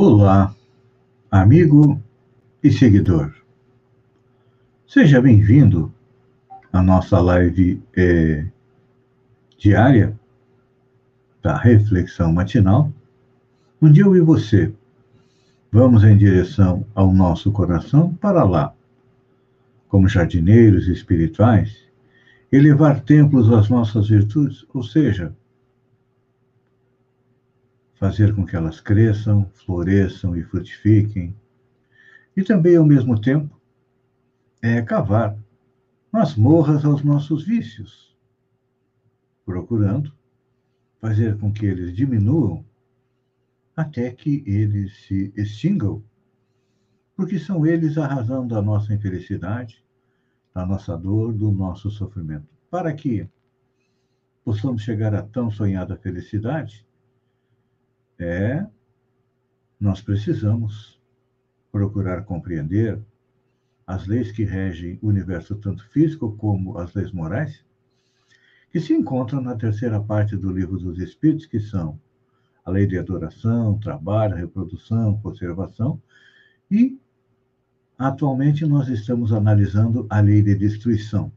Olá, amigo e seguidor. Seja bem-vindo à nossa live é, diária da reflexão matinal, onde eu e você vamos em direção ao nosso coração para lá, como jardineiros espirituais, elevar templos às nossas virtudes, ou seja, fazer com que elas cresçam, floresçam e frutifiquem, e também, ao mesmo tempo, é cavar masmorras aos nossos vícios, procurando fazer com que eles diminuam até que eles se extingam, porque são eles a razão da nossa infelicidade, da nossa dor, do nosso sofrimento. Para que possamos chegar a tão sonhada felicidade, é nós precisamos procurar compreender as leis que regem o universo, tanto físico como as leis morais, que se encontram na terceira parte do livro dos Espíritos, que são a lei de adoração, trabalho, reprodução, conservação, e atualmente nós estamos analisando a lei de destruição.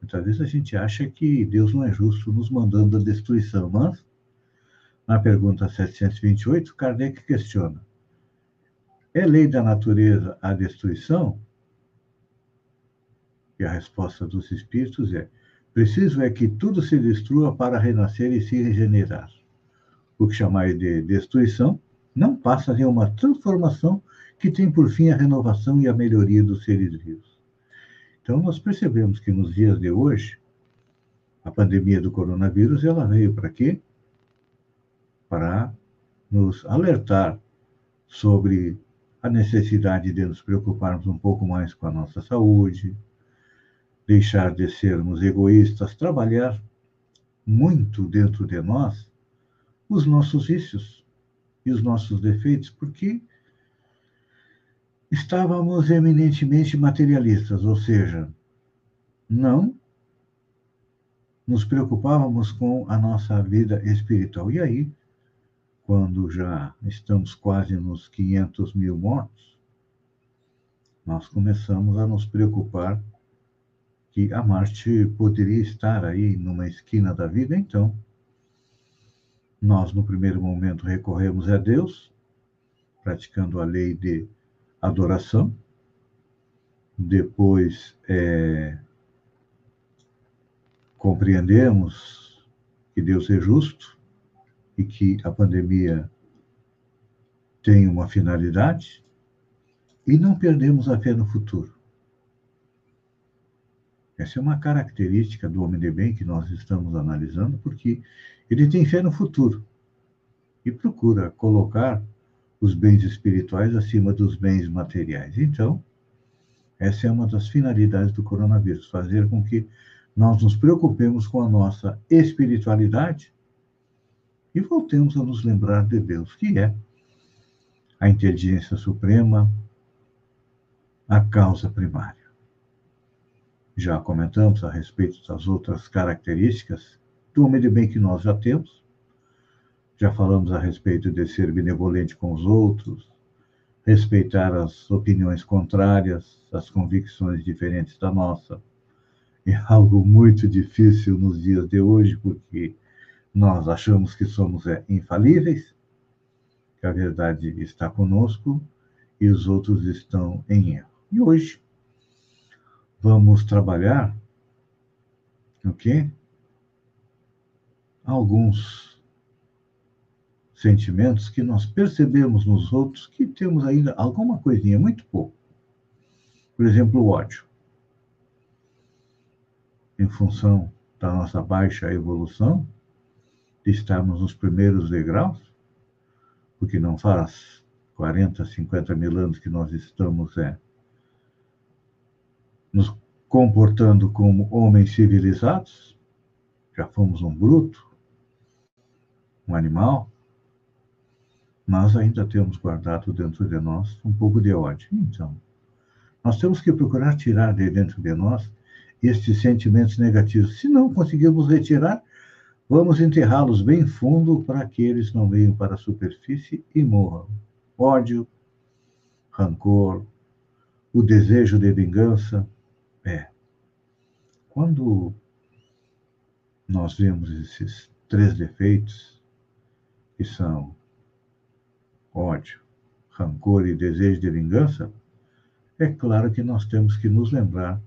Muitas vezes a gente acha que Deus não é justo nos mandando a destruição, mas na pergunta 728, Kardec questiona: é lei da natureza a destruição? E a resposta dos espíritos é: preciso é que tudo se destrua para renascer e se regenerar. O que chamar de destruição não passa de uma transformação que tem por fim a renovação e a melhoria dos seres vivos. Então, nós percebemos que nos dias de hoje, a pandemia do coronavírus, ela veio para quê? Para nos alertar sobre a necessidade de nos preocuparmos um pouco mais com a nossa saúde, deixar de sermos egoístas, trabalhar muito dentro de nós os nossos vícios e os nossos defeitos, porque estávamos eminentemente materialistas, ou seja, não nos preocupávamos com a nossa vida espiritual. E aí quando já estamos quase nos 500 mil mortos, nós começamos a nos preocupar que a morte poderia estar aí numa esquina da vida, então. Nós, no primeiro momento, recorremos a Deus, praticando a lei de adoração, depois é, compreendemos que Deus é justo, e que a pandemia tem uma finalidade e não perdemos a fé no futuro. Essa é uma característica do homem de bem que nós estamos analisando, porque ele tem fé no futuro e procura colocar os bens espirituais acima dos bens materiais. Então, essa é uma das finalidades do coronavírus, fazer com que nós nos preocupemos com a nossa espiritualidade e voltemos a nos lembrar de Deus, que é a inteligência suprema, a causa primária. Já comentamos a respeito das outras características do homem de bem que nós já temos. Já falamos a respeito de ser benevolente com os outros, respeitar as opiniões contrárias, as convicções diferentes da nossa. É algo muito difícil nos dias de hoje, porque nós achamos que somos é, infalíveis, que a verdade está conosco e os outros estão em erro. E hoje vamos trabalhar o quê? Alguns sentimentos que nós percebemos nos outros que temos ainda alguma coisinha, muito pouco. Por exemplo, o ódio. Em função da nossa baixa evolução, de estarmos nos primeiros degraus, porque não faz 40, 50 mil anos que nós estamos é, nos comportando como homens civilizados, já fomos um bruto, um animal, mas ainda temos guardado dentro de nós um pouco de ódio. Então, nós temos que procurar tirar de dentro de nós estes sentimentos negativos. Se não conseguirmos retirar, Vamos enterrá-los bem fundo para que eles não venham para a superfície e morram. Ódio, rancor, o desejo de vingança. É. Quando nós vemos esses três defeitos, que são ódio, rancor e desejo de vingança, é claro que nós temos que nos lembrar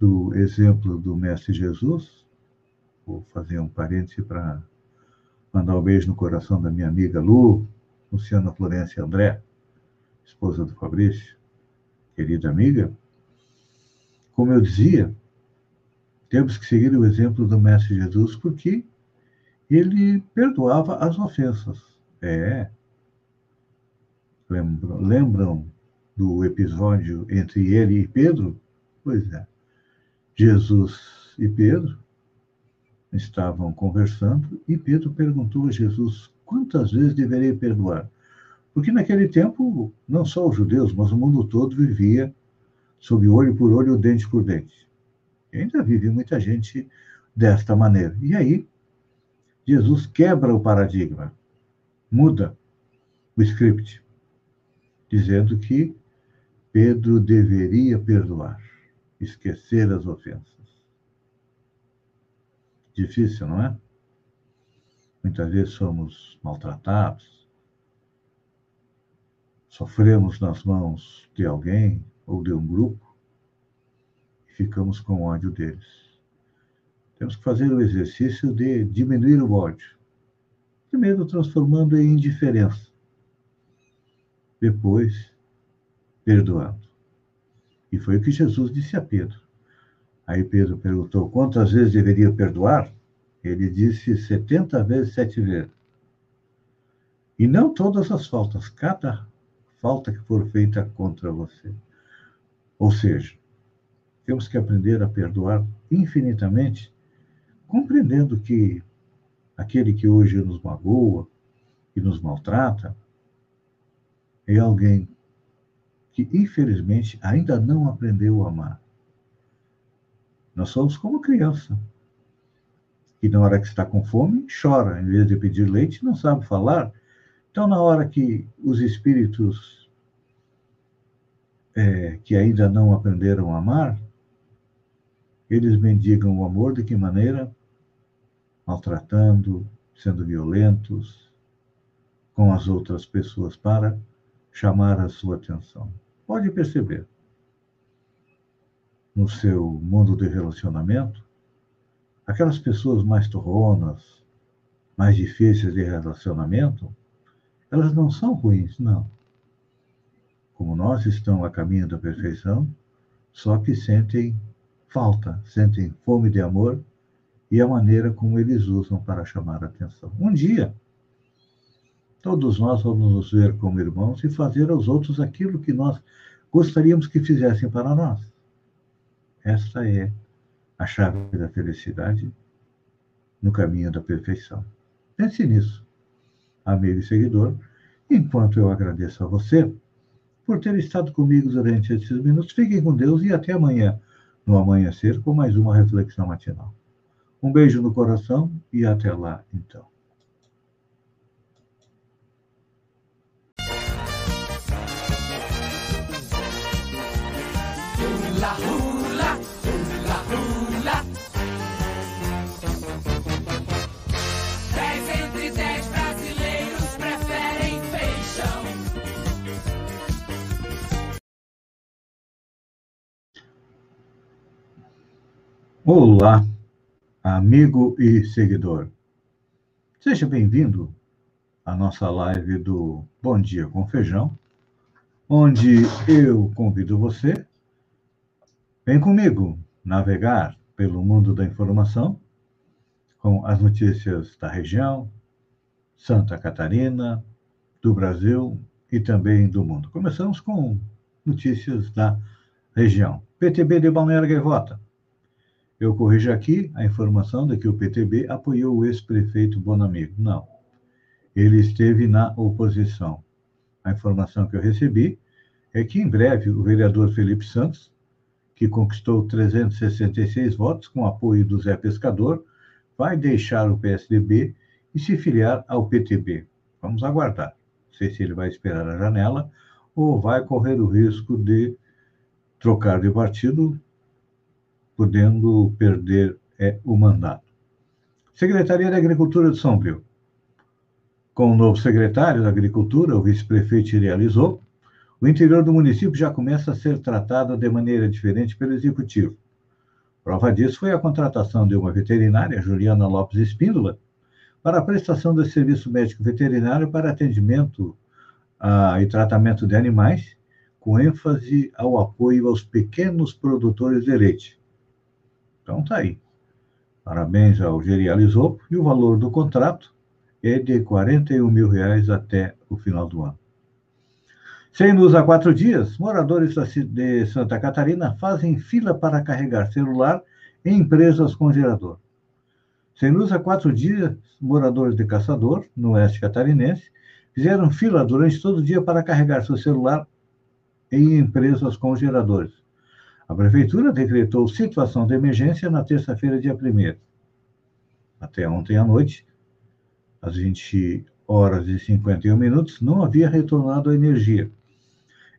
do exemplo do Mestre Jesus. Vou fazer um parêntese para mandar um beijo no coração da minha amiga Lu, Luciana Florença André, esposa do Fabrício, querida amiga. Como eu dizia, temos que seguir o exemplo do Mestre Jesus porque ele perdoava as ofensas. É. Lembram do episódio entre ele e Pedro? Pois é. Jesus e Pedro estavam conversando e Pedro perguntou a Jesus quantas vezes deveria perdoar. Porque naquele tempo, não só os judeus, mas o mundo todo vivia sob olho por olho, dente por dente. E ainda vive muita gente desta maneira. E aí, Jesus quebra o paradigma, muda o script, dizendo que Pedro deveria perdoar, esquecer as ofensas. Difícil, não é? Muitas vezes somos maltratados, sofremos nas mãos de alguém ou de um grupo e ficamos com ódio deles. Temos que fazer o exercício de diminuir o ódio. Primeiro, transformando em indiferença. Depois, perdoando. E foi o que Jesus disse a Pedro. Aí Pedro perguntou quantas vezes deveria perdoar? Ele disse 70 vezes, sete vezes. E não todas as faltas, cada falta que for feita contra você. Ou seja, temos que aprender a perdoar infinitamente compreendendo que aquele que hoje nos magoa e nos maltrata é alguém que, infelizmente, ainda não aprendeu a amar. Nós somos como criança, que na hora que está com fome, chora, em vez de pedir leite, não sabe falar. Então, na hora que os espíritos é, que ainda não aprenderam a amar, eles mendigam o amor de que maneira? maltratando, sendo violentos com as outras pessoas para chamar a sua atenção. Pode perceber. No seu mundo de relacionamento, aquelas pessoas mais torronas, mais difíceis de relacionamento, elas não são ruins, não. Como nós estão a caminho da perfeição, só que sentem falta, sentem fome de amor e a maneira como eles usam para chamar a atenção. Um dia, todos nós vamos nos ver como irmãos e fazer aos outros aquilo que nós gostaríamos que fizessem para nós. Esta é a chave da felicidade no caminho da perfeição. Pense nisso, amigo e seguidor, enquanto eu agradeço a você por ter estado comigo durante esses minutos. Fiquem com Deus e até amanhã, no amanhecer, com mais uma reflexão matinal. Um beijo no coração e até lá, então. Olá amigo e seguidor. Seja bem-vindo à nossa live do Bom Dia com Feijão, onde eu convido você, vem comigo navegar pelo mundo da informação com as notícias da região, Santa Catarina, do Brasil e também do mundo. Começamos com notícias da região. PTB de Balneário Gaivota eu corrijo aqui a informação de que o PTB apoiou o ex-prefeito Bonamigo. Não. Ele esteve na oposição. A informação que eu recebi é que em breve o vereador Felipe Santos, que conquistou 366 votos com apoio do Zé Pescador, vai deixar o PSDB e se filiar ao PTB. Vamos aguardar. Não sei se ele vai esperar a janela ou vai correr o risco de trocar de partido, podendo perder é, o mandato. Secretaria da Agricultura de São Paulo. Com o novo secretário da Agricultura, o vice-prefeito realizou, o interior do município já começa a ser tratado de maneira diferente pelo executivo. Prova disso foi a contratação de uma veterinária, Juliana Lopes Espíndola, para a prestação de serviço médico veterinário para atendimento ah, e tratamento de animais, com ênfase ao apoio aos pequenos produtores de leite. Então tá aí. Parabéns ao Gerializopo e o valor do contrato é de 41 mil reais até o final do ano. Sem luz há quatro dias, moradores de Santa Catarina fazem fila para carregar celular em empresas com gerador. Sem luz há quatro dias, moradores de Caçador, no oeste catarinense, fizeram fila durante todo o dia para carregar seu celular em empresas com geradores. A prefeitura decretou situação de emergência na terça-feira, dia 1 Até ontem à noite, às 20 horas e 51 minutos, não havia retornado a energia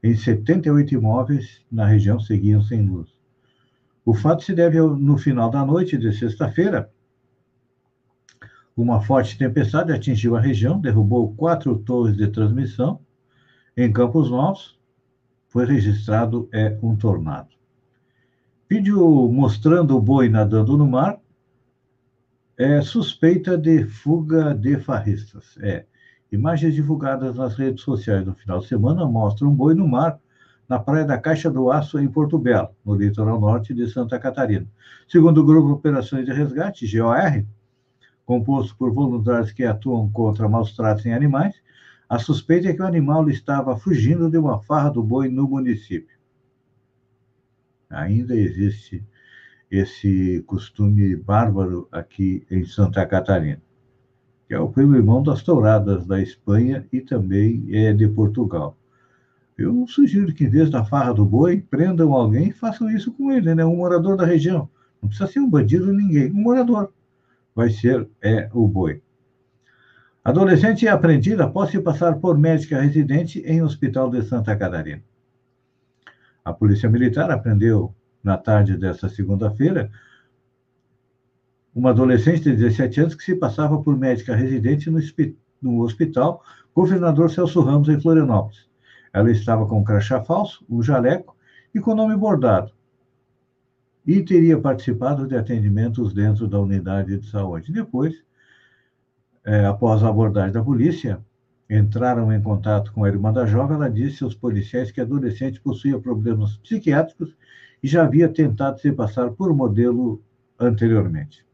em 78 imóveis na região seguiam sem luz. O fato se deve ao, no final da noite de sexta-feira. Uma forte tempestade atingiu a região, derrubou quatro torres de transmissão. Em Campos Novos, foi registrado é, um tornado. Vídeo mostrando o boi nadando no mar é suspeita de fuga de farristas. É, Imagens divulgadas nas redes sociais no final de semana mostram um boi no mar na praia da Caixa do Aço, em Porto Belo, no litoral norte de Santa Catarina. Segundo o Grupo Operações de Resgate, GOR, composto por voluntários que atuam contra maus tratos em animais, a suspeita é que o animal estava fugindo de uma farra do boi no município. Ainda existe esse costume bárbaro aqui em Santa Catarina que é o primo irmão das touradas da Espanha e também é de Portugal. Eu sugiro que, em vez da farra do boi, prendam alguém e façam isso com ele, né? Um morador da região. Não precisa ser um bandido ninguém, um morador. Vai ser é, o boi. Adolescente é apreendida após se passar por médica residente em hospital de Santa Catarina. A Polícia Militar apreendeu na tarde desta segunda-feira uma adolescente de 17 anos que se passava por médica residente no, no hospital Governador Celso Ramos, em Florianópolis. Ela estava com um crachá falso, um jaleco e com nome bordado. E teria participado de atendimentos dentro da unidade de saúde. Depois, é, após a abordagem da polícia, entraram em contato com a irmã da jovem. Ela disse aos policiais que a adolescente possuía problemas psiquiátricos e já havia tentado se passar por modelo anteriormente.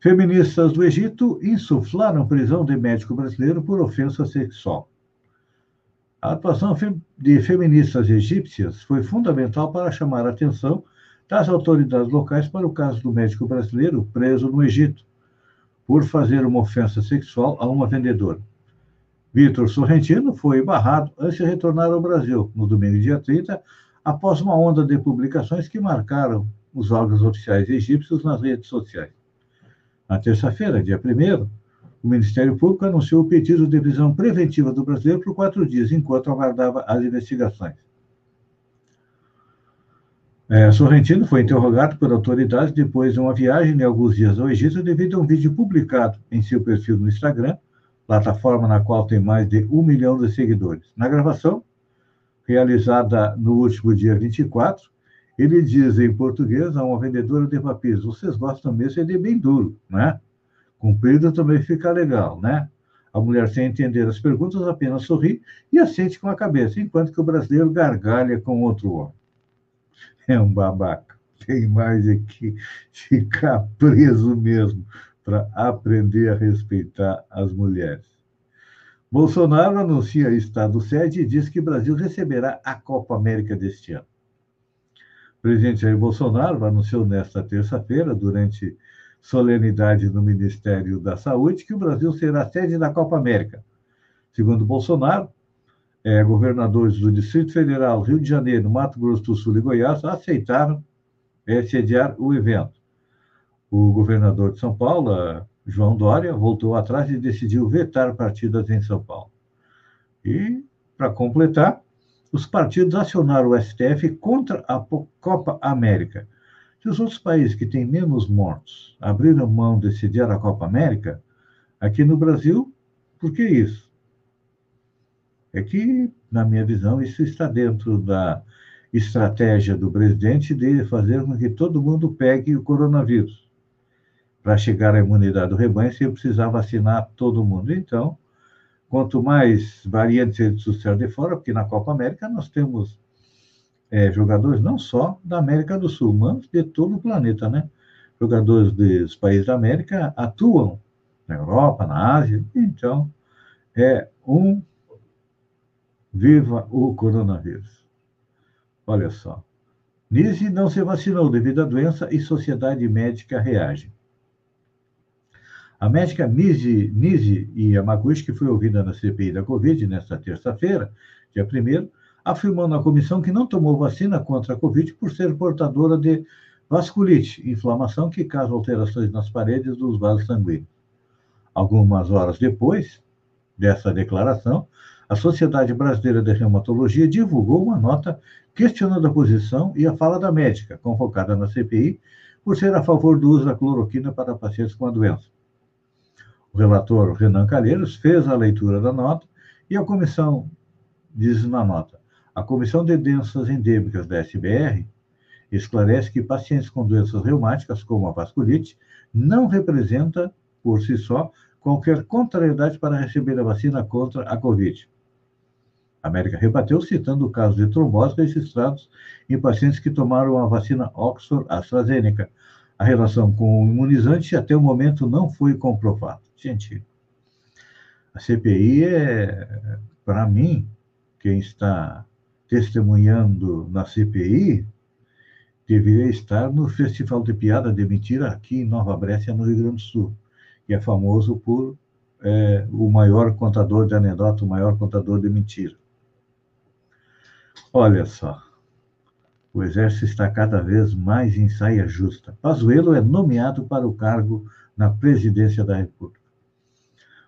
Feministas do Egito insuflaram prisão de médico brasileiro por ofensa sexual. A atuação de feministas egípcias foi fundamental para chamar a atenção das autoridades locais para o caso do médico brasileiro preso no Egito por fazer uma ofensa sexual a uma vendedora. Vitor Sorrentino foi barrado antes de retornar ao Brasil no domingo, dia 30, após uma onda de publicações que marcaram os órgãos oficiais egípcios nas redes sociais. Na terça-feira, dia 1 o Ministério Público anunciou o pedido de prisão preventiva do brasileiro por quatro dias, enquanto aguardava as investigações. É, Sorrentino foi interrogado por autoridades depois de uma viagem de alguns dias ao Egito devido a um vídeo publicado em seu perfil no Instagram, plataforma na qual tem mais de um milhão de seguidores. Na gravação, realizada no último dia 24, ele diz em português a uma vendedora de papéis: vocês gostam mesmo é de bem duro, né? Comprido também fica legal, né? A mulher, sem entender as perguntas, apenas sorri e assente com a cabeça, enquanto que o brasileiro gargalha com outro homem. É um babaca. Tem mais é que ficar preso mesmo para aprender a respeitar as mulheres. Bolsonaro anuncia estado sede e diz que o Brasil receberá a Copa América deste ano. O presidente Jair Bolsonaro anunciou nesta terça-feira, durante solenidade no Ministério da Saúde, que o Brasil será sede da Copa América. Segundo Bolsonaro, é, governadores do Distrito Federal, Rio de Janeiro, Mato Grosso do Sul e Goiás aceitaram é, sediar o evento. O governador de São Paulo, João Dória, voltou atrás e decidiu vetar partidas em São Paulo. E, para completar, os partidos acionaram o STF contra a Copa América. Se os outros países que têm menos mortos abriram mão de sediar a Copa América, aqui no Brasil, por que isso? É que, na minha visão, isso está dentro da estratégia do presidente de fazer com que todo mundo pegue o coronavírus. Para chegar à imunidade do rebanho, você precisar vacinar todo mundo. Então, quanto mais variantes ele trouxer de fora, porque na Copa América nós temos é, jogadores não só da América do Sul, mas de todo o planeta, né? Jogadores dos países da América atuam na Europa, na Ásia, então é um viva o coronavírus. Olha só. Nise não se vacinou devido à doença e sociedade médica reage. A médica Nise, Nise Yamaguchi, que foi ouvida na CPI da Covid nesta terça-feira, dia 1 afirmou na comissão que não tomou vacina contra a Covid por ser portadora de vasculite, inflamação que causa alterações nas paredes dos vasos sanguíneos. Algumas horas depois dessa declaração, a Sociedade Brasileira de Reumatologia divulgou uma nota questionando a posição e a fala da médica, convocada na CPI, por ser a favor do uso da cloroquina para pacientes com a doença. O relator Renan Calheiros fez a leitura da nota e a comissão diz na nota: a Comissão de Doenças Endêmicas da SBR esclarece que pacientes com doenças reumáticas, como a vasculite, não representa, por si só, qualquer contrariedade para receber a vacina contra a Covid. América rebateu citando casos de trombose registrados em pacientes que tomaram a vacina Oxford AstraZeneca. A relação com o imunizante até o momento não foi comprovada. Gente, a CPI é, para mim, quem está testemunhando na CPI deveria estar no Festival de Piada de Mentira aqui em Nova Brécia, no Rio Grande do Sul, que é famoso por é, o maior contador de anedota, o maior contador de mentira. Olha só, o Exército está cada vez mais em saia justa. Pazuello é nomeado para o cargo na presidência da República.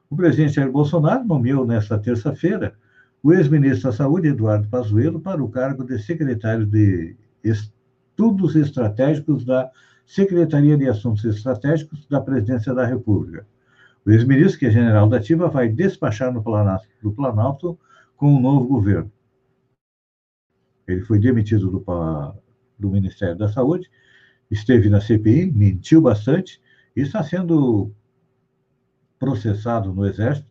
O presidente Jair Bolsonaro nomeou nesta terça-feira o ex-ministro da Saúde, Eduardo Pazuello, para o cargo de secretário de Estudos Estratégicos da Secretaria de Assuntos Estratégicos da Presidência da República. O ex-ministro, que é general da Ativa, vai despachar no Planalto, no Planalto com o novo governo. Ele foi demitido do, do Ministério da Saúde, esteve na CPI, mentiu bastante e está sendo processado no Exército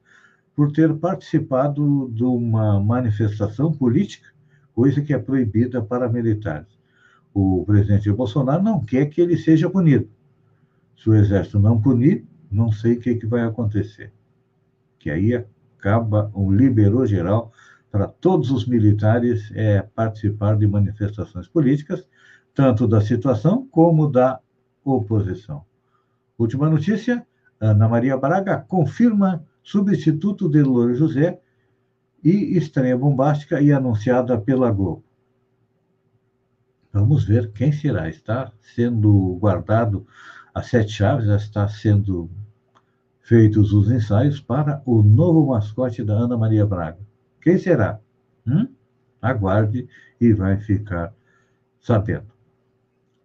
por ter participado de uma manifestação política, coisa que é proibida para militares. O presidente Bolsonaro não quer que ele seja punido. Se o Exército não punir, não sei o que, que vai acontecer. Que aí acaba um liberou geral para todos os militares é, participar de manifestações políticas, tanto da situação como da oposição. Última notícia: Ana Maria Braga confirma substituto de Louro José e estreia bombástica e anunciada pela Globo. Vamos ver quem será. Está sendo guardado as sete chaves, já está sendo feitos os ensaios para o novo mascote da Ana Maria Braga. Quem será? Hum? Aguarde e vai ficar sabendo.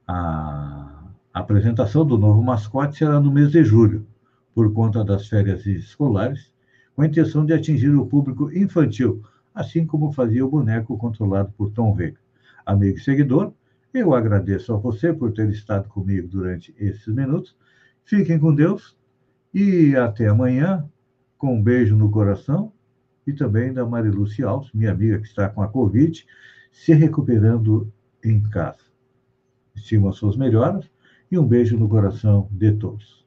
A apresentação do novo mascote será no mês de julho por conta das férias escolares, com a intenção de atingir o público infantil, assim como fazia o boneco controlado por Tom Veiga. Amigo e seguidor, eu agradeço a você por ter estado comigo durante esses minutos. Fiquem com Deus e até amanhã, com um beijo no coração e também da Mariluce Alves, minha amiga que está com a Covid, se recuperando em casa. Estimo as suas melhoras e um beijo no coração de todos.